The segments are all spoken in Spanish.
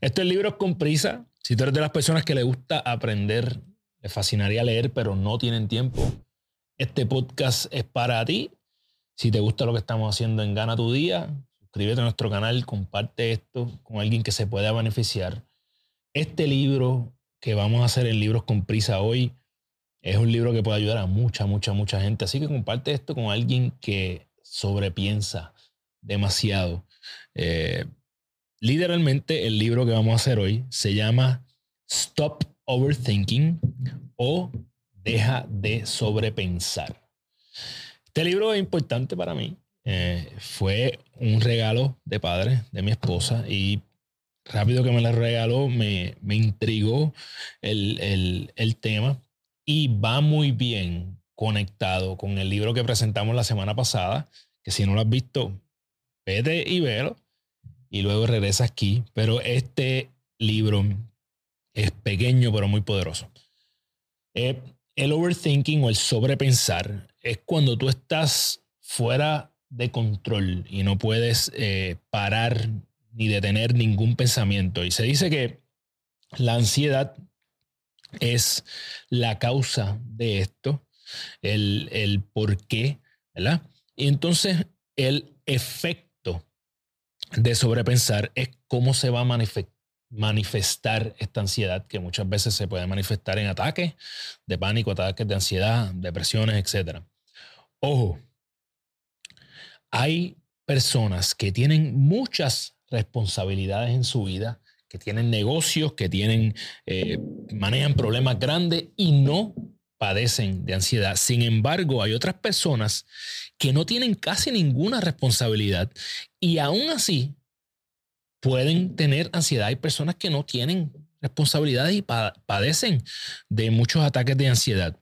Esto es Libros con Prisa. Si tú eres de las personas que le gusta aprender, le fascinaría leer, pero no tienen tiempo, este podcast es para ti. Si te gusta lo que estamos haciendo en Gana tu Día, suscríbete a nuestro canal, comparte esto con alguien que se pueda beneficiar. Este libro que vamos a hacer en Libros con Prisa hoy es un libro que puede ayudar a mucha, mucha, mucha gente. Así que comparte esto con alguien que sobrepiensa demasiado. Eh, literalmente el libro que vamos a hacer hoy se llama Stop Overthinking o Deja de sobrepensar. Este libro es importante para mí. Eh, fue un regalo de padre de mi esposa y rápido que me lo regaló me, me intrigó el, el tema y va muy bien conectado con el libro que presentamos la semana pasada, que si no lo has visto, vete y velo y luego regresa aquí. Pero este libro es pequeño pero muy poderoso. Eh, el overthinking o el sobrepensar es cuando tú estás fuera de control y no puedes eh, parar ni detener ningún pensamiento. Y se dice que la ansiedad es la causa de esto, el, el por qué, ¿verdad? Y entonces el efecto de sobrepensar es cómo se va a manifestar esta ansiedad que muchas veces se puede manifestar en ataques de pánico, ataques de ansiedad, depresiones, etc. Ojo, hay personas que tienen muchas responsabilidades en su vida, que tienen negocios, que tienen, eh, manejan problemas grandes y no padecen de ansiedad. Sin embargo, hay otras personas que no tienen casi ninguna responsabilidad y aún así pueden tener ansiedad. Hay personas que no tienen responsabilidad y padecen de muchos ataques de ansiedad.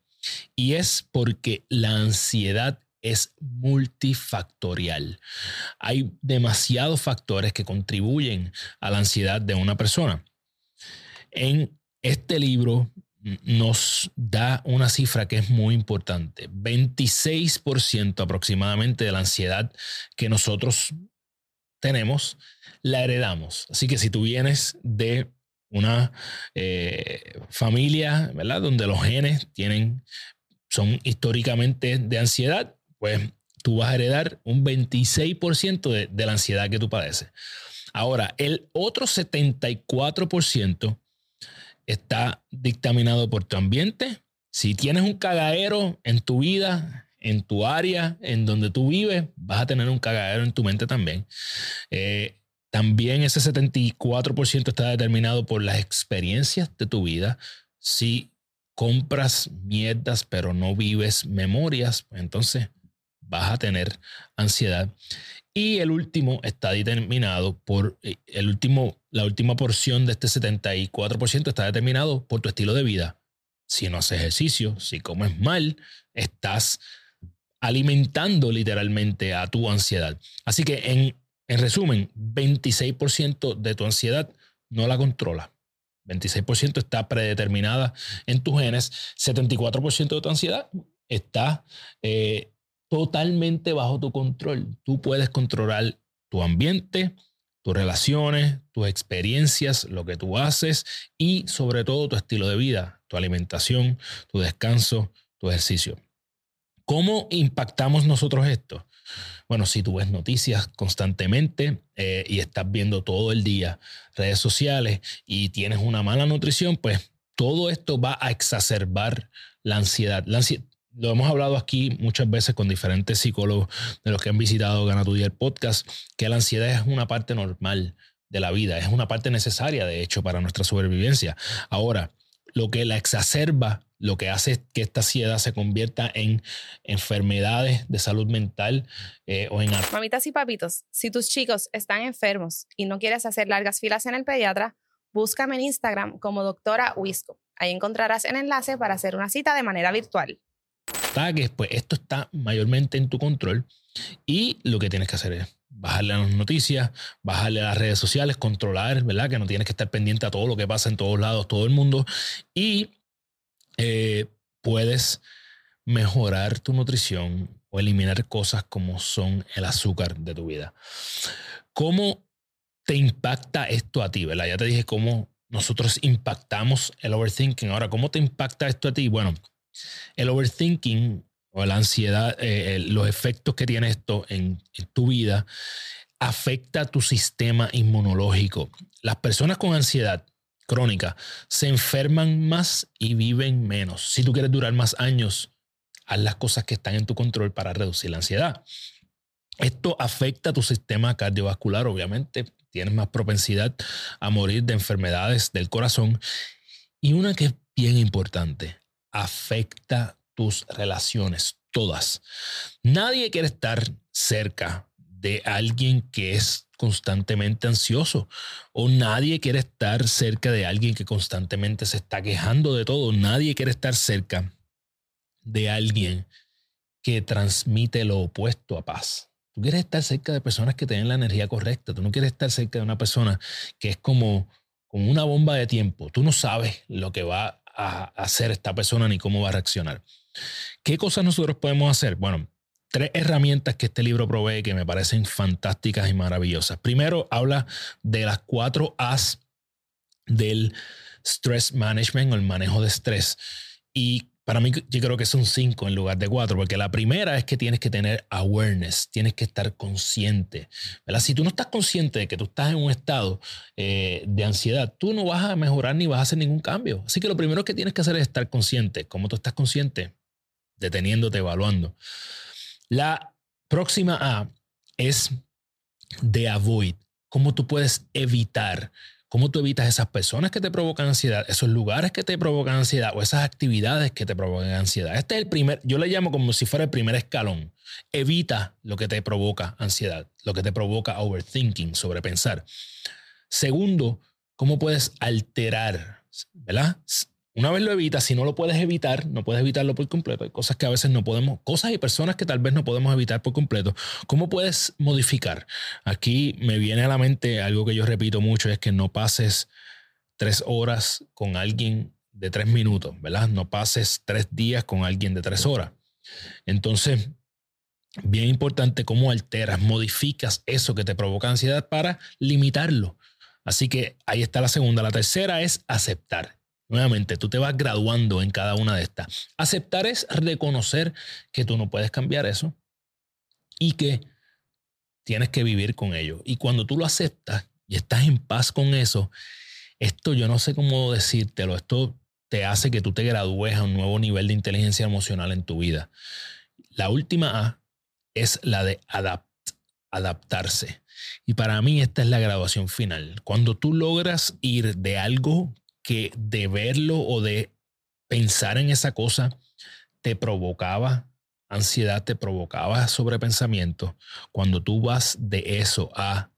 Y es porque la ansiedad es multifactorial. Hay demasiados factores que contribuyen a la ansiedad de una persona. En este libro nos da una cifra que es muy importante. 26% aproximadamente de la ansiedad que nosotros tenemos, la heredamos. Así que si tú vienes de una eh, familia, ¿verdad? Donde los genes tienen, son históricamente de ansiedad, pues tú vas a heredar un 26% de, de la ansiedad que tú padeces. Ahora, el otro 74% está dictaminado por tu ambiente. Si tienes un cagadero en tu vida, en tu área, en donde tú vives, vas a tener un cagadero en tu mente también. Eh, también ese 74% está determinado por las experiencias de tu vida. Si compras mierdas pero no vives memorias, pues entonces vas a tener ansiedad. Y el último está determinado por eh, el último, la última porción de este 74% está determinado por tu estilo de vida. Si no haces ejercicio, si comes mal, estás alimentando literalmente a tu ansiedad. Así que en, en resumen, 26% de tu ansiedad no la controla. 26% está predeterminada en tus genes. 74% de tu ansiedad está eh, totalmente bajo tu control. Tú puedes controlar tu ambiente, tus relaciones, tus experiencias, lo que tú haces y sobre todo tu estilo de vida, tu alimentación, tu descanso, tu ejercicio. ¿Cómo impactamos nosotros esto? Bueno, si tú ves noticias constantemente eh, y estás viendo todo el día redes sociales y tienes una mala nutrición, pues todo esto va a exacerbar la ansiedad. La ansiedad lo hemos hablado aquí muchas veces con diferentes psicólogos de los que han visitado Gana tu el podcast, que la ansiedad es una parte normal de la vida, es una parte necesaria, de hecho, para nuestra supervivencia. Ahora, lo que la exacerba, lo que hace que esta ansiedad se convierta en enfermedades de salud mental eh, o en... Mamitas y papitos, si tus chicos están enfermos y no quieres hacer largas filas en el pediatra, búscame en Instagram como doctora Wisco. Ahí encontrarás el enlace para hacer una cita de manera virtual ataques, pues esto está mayormente en tu control y lo que tienes que hacer es bajarle a las noticias, bajarle a las redes sociales, controlar, ¿verdad? Que no tienes que estar pendiente a todo lo que pasa en todos lados, todo el mundo y eh, puedes mejorar tu nutrición o eliminar cosas como son el azúcar de tu vida. ¿Cómo te impacta esto a ti? ¿verdad? Ya te dije cómo nosotros impactamos el overthinking. Ahora, ¿cómo te impacta esto a ti? Bueno, el overthinking o la ansiedad, eh, los efectos que tiene esto en, tu vida, afecta tu sistema inmunológico. Las personas con ansiedad crónica se enferman más y viven menos. Si tú quieres durar más años, haz las cosas que están en tu control para reducir la ansiedad. Esto afecta a tu sistema cardiovascular, obviamente. Tienes más propensidad a morir de enfermedades del corazón. Y una que es bien importante, afecta tus relaciones, todas. Nadie quiere estar cerca de alguien que es constantemente ansioso o nadie quiere estar cerca de alguien que constantemente se está quejando de todo. Nadie quiere estar cerca de alguien que transmite lo opuesto a paz. Tú quieres estar cerca de personas que tienen la energía correcta. Tú no quieres estar cerca de una persona que es como, como una bomba de tiempo. Tú no sabes lo que va a hacer esta persona ni cómo va a reaccionar. ¿Qué cosas nosotros podemos hacer? Bueno, tres herramientas que este libro provee que me parecen fantásticas y maravillosas. Primero, habla de las cuatro A's del stress management o el manejo de estrés. Y para mí, yo creo que son cinco en lugar de cuatro, porque la primera es que tienes que tener awareness, tienes que estar consciente. ¿verdad? Si tú no estás consciente de que tú estás en un estado eh, de ansiedad, tú no vas a mejorar ni vas a hacer ningún cambio. Así que lo primero que tienes que hacer es estar consciente. ¿Cómo tú estás consciente? Deteniéndote, evaluando. La próxima A es de avoid. ¿Cómo tú puedes evitar ¿Cómo tú evitas esas personas que te provocan ansiedad, esos lugares que te provocan ansiedad o esas actividades que te provocan ansiedad? Este es el primer, yo le llamo como si fuera el primer escalón. Evita lo que te provoca ansiedad, lo que te provoca overthinking, sobrepensar. Segundo, ¿cómo puedes alterar, ¿verdad? Una vez lo evitas, si no lo puedes evitar, no puedes evitarlo por completo. Hay cosas que a veces no podemos, cosas y personas que tal vez no podemos evitar por completo. ¿Cómo puedes modificar? Aquí me viene a la mente algo que yo repito mucho, es que no pases tres horas con alguien de tres minutos, ¿verdad? No pases tres días con alguien de tres horas. Entonces, bien importante cómo alteras, modificas eso que te provoca ansiedad para limitarlo. Así que ahí está la segunda. La tercera es aceptar. Nuevamente, tú te vas graduando en cada una de estas. Aceptar es reconocer que tú no puedes cambiar eso y que tienes que vivir con ello. Y cuando tú lo aceptas y estás en paz con eso, esto yo no sé cómo decírtelo, esto te hace que tú te gradúes a un nuevo nivel de inteligencia emocional en tu vida. La última A es la de adaptarse. Y para mí esta es la graduación final. Cuando tú logras ir de algo que de verlo o de pensar en esa cosa te provocaba ansiedad, te provocaba sobrepensamiento, cuando tú vas de eso a,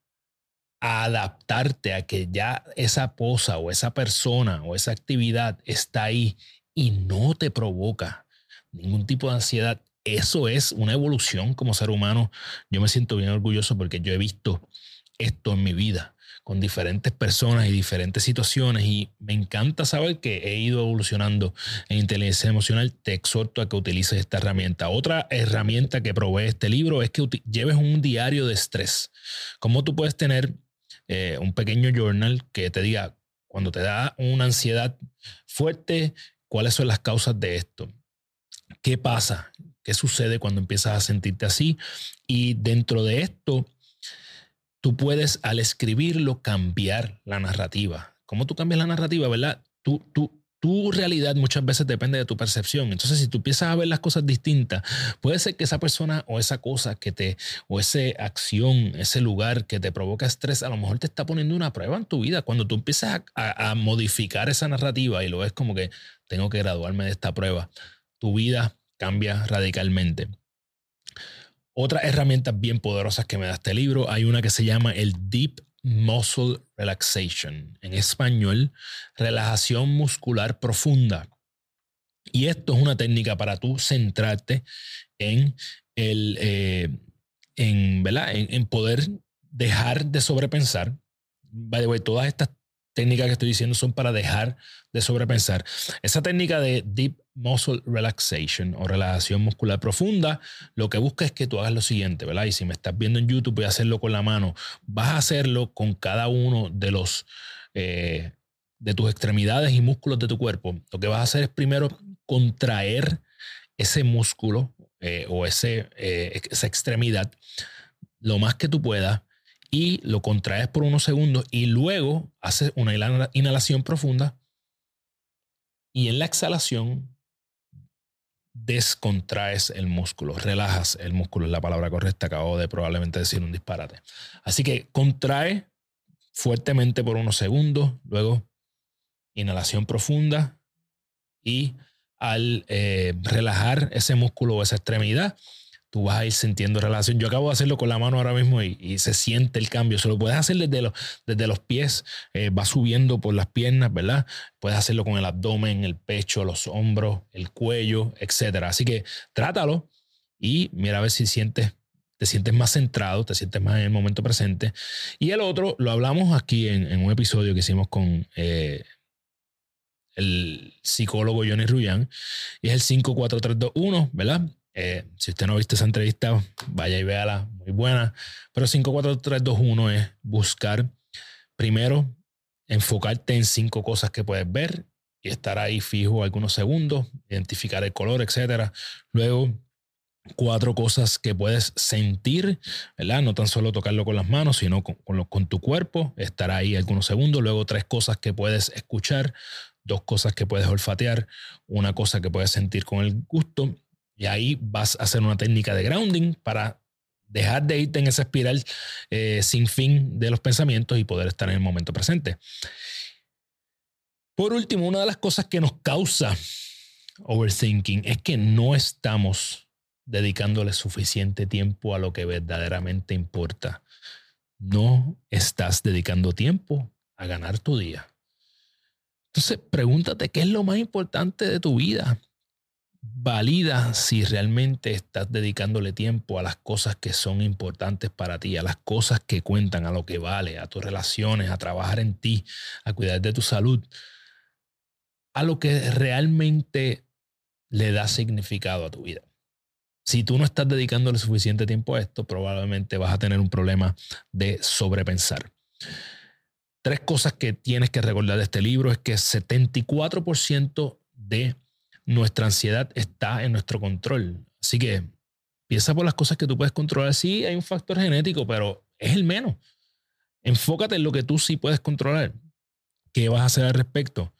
a adaptarte a que ya esa cosa o esa persona o esa actividad está ahí y no te provoca ningún tipo de ansiedad, eso es una evolución como ser humano. Yo me siento bien orgulloso porque yo he visto esto en mi vida con diferentes personas y diferentes situaciones y me encanta saber que he ido evolucionando en inteligencia emocional. Te exhorto a que utilices esta herramienta. Otra herramienta que provee este libro es que lleves un diario de estrés. ¿Cómo tú puedes tener eh, un pequeño journal que te diga cuando te da una ansiedad fuerte, cuáles son las causas de esto? ¿Qué pasa? ¿Qué sucede cuando empiezas a sentirte así? Y dentro de esto, tú puedes al escribirlo cambiar la narrativa. ¿Cómo tú cambias la narrativa, verdad? Tú, tú, tu realidad muchas veces depende de tu percepción. Entonces, si tú empiezas a ver las cosas distintas, puede ser que esa persona o esa cosa que te, o esa acción, ese lugar que te provoca estrés, a lo mejor te está poniendo una prueba en tu vida. Cuando tú empiezas a, a modificar esa narrativa y lo ves como que tengo que graduarme de esta prueba, tu vida cambia radicalmente. Otras herramientas bien poderosas que me da este libro, hay una que se llama el Deep Muscle Relaxation. En español, relajación muscular profunda. Y esto es una técnica para tú centrarte en, el, eh, en, ¿verdad? En, poder dejar de sobrepensar. By the way, todas estas técnicas que estoy diciendo son para dejar de sobrepensar. Esa técnica de Deep muscle relaxation o relajación muscular profunda, lo que busca es que tú hagas lo siguiente, ¿verdad? Y si me estás viendo en YouTube, voy a hacerlo con la mano. Vas a hacerlo con cada uno de los eh, de tus extremidades y músculos de tu cuerpo. Lo que vas a hacer es primero contraer ese músculo eh, o ese, eh, esa extremidad lo más que tú puedas y lo contraes por unos segundos y luego haces una inhalación profunda y en la exhalación descontraes el músculo, relajas el músculo, es la palabra correcta, acabo de probablemente decir un disparate. Así que contrae fuertemente por unos segundos, luego inhalación profunda y al eh, relajar ese músculo o esa extremidad, tú vas a ir sintiendo relación. Yo acabo de hacerlo con la mano ahora mismo y, se siente el cambio. Se lo puedes hacer desde los, desde los pies, eh, va subiendo por las piernas, ¿verdad? Puedes hacerlo con el abdomen, el pecho, los hombros, el cuello, etc. Así que trátalo y mira a ver si sientes, te sientes más centrado, te sientes más en el momento presente. Y el otro, lo hablamos aquí en, un episodio que hicimos con... Eh, el psicólogo Johnny Ruyan, y es el 54321, ¿verdad? Eh, si usted no ha visto esa entrevista, vaya y véala, muy buena. Pero 54321 es buscar, primero, enfocarte en cinco cosas que puedes ver y estar ahí fijo algunos segundos, identificar el color, etc. Luego, cuatro cosas que puedes sentir, ¿verdad? No tan solo tocarlo con las manos, sino con, con, tu cuerpo, estar ahí algunos segundos. Luego, tres cosas que puedes escuchar, dos cosas que puedes olfatear, una cosa que puedes sentir con el gusto y ahí vas a hacer una técnica de grounding para dejar de irte en esa espiral eh, sin fin de los pensamientos y poder estar en el momento presente. Por último, una de las cosas que nos causa overthinking es que no estamos dedicándole suficiente tiempo a lo que verdaderamente importa. No estás dedicando tiempo a ganar tu día. Entonces, pregúntate qué es lo más importante de tu vida valida si realmente estás dedicándole tiempo a las cosas que son importantes para ti, a las cosas que cuentan, a lo que vale, a tus relaciones, a trabajar en ti, a cuidar de tu salud, a lo que realmente le da significado a tu vida. Si tú no estás dedicándole suficiente tiempo a esto, probablemente vas a tener un problema de sobrepensar. Tres cosas que tienes que recordar de este libro es que 74% de nuestra ansiedad está en nuestro control. Así que piensa por las cosas que tú puedes controlar. Sí, hay un factor genético, pero es el menos. Enfócate en lo que tú sí puedes controlar. ¿Qué vas a hacer al respecto?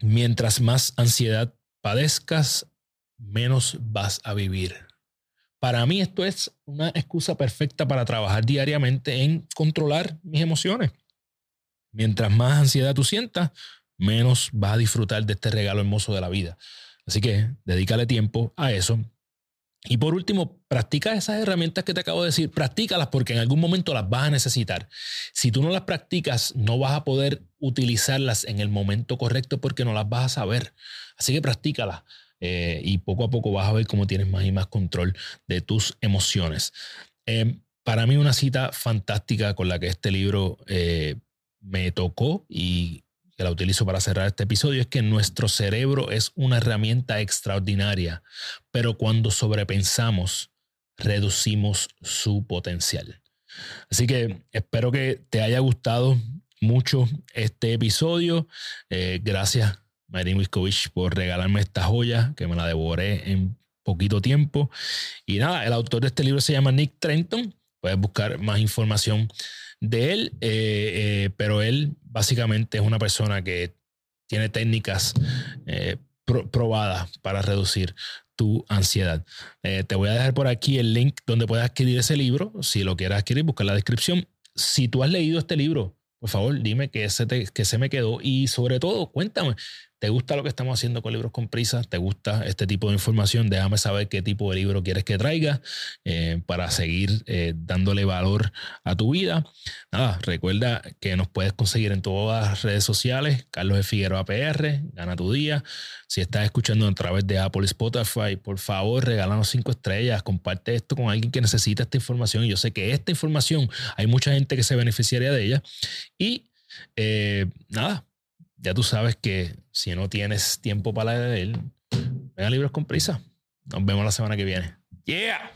Mientras más ansiedad padezcas, menos vas a vivir. Para mí esto es una excusa perfecta para trabajar diariamente en controlar mis emociones. Mientras más ansiedad tú sientas, menos vas a disfrutar de este regalo hermoso de la vida. Así que dedícale tiempo a eso. Y por último, practica esas herramientas que te acabo de decir, practícalas porque en algún momento las vas a necesitar. Si tú no las practicas, no vas a poder utilizarlas en el momento correcto porque no las vas a saber. Así que practícalas eh, y poco a poco vas a ver cómo tienes más y más control de tus emociones. Eh, para mí una cita fantástica con la que este libro eh, me tocó y que la utilizo para cerrar este episodio, es que nuestro cerebro es una herramienta extraordinaria, pero cuando sobrepensamos, reducimos su potencial. Así que espero que te haya gustado mucho este episodio. Eh, gracias, Marín Wiskovich, por regalarme esta joya que me la devoré en poquito tiempo. Y nada, el autor de este libro se llama Nick Trenton. Puedes buscar más información de él, eh, eh, pero él básicamente es una persona que tiene técnicas eh, probadas para reducir tu ansiedad. te voy a dejar por aquí el link donde puedes adquirir ese libro. Si lo quieres adquirir, busca la descripción. Si tú has leído este libro, por favor, dime que se, que se me quedó y sobre todo, cuéntame, ¿Te gusta lo que estamos haciendo con libros con prisa? ¿Te gusta este tipo de información? Déjame saber qué tipo de libro quieres que traiga eh, para seguir eh, dándole valor a tu vida. Nada, recuerda que nos puedes conseguir en todas las redes sociales, Carlos de Figueroa PR, gana tu día. Si estás escuchando a través de Apple Spotify, por favor, regálanos cinco estrellas, comparte esto con alguien que necesita esta información. Y yo sé que esta información hay mucha gente que se beneficiaría de ella. Y eh, nada, ya tú sabes que si no tienes tiempo para leer, venga libros con prisa. Nos vemos la semana que viene. Yeah.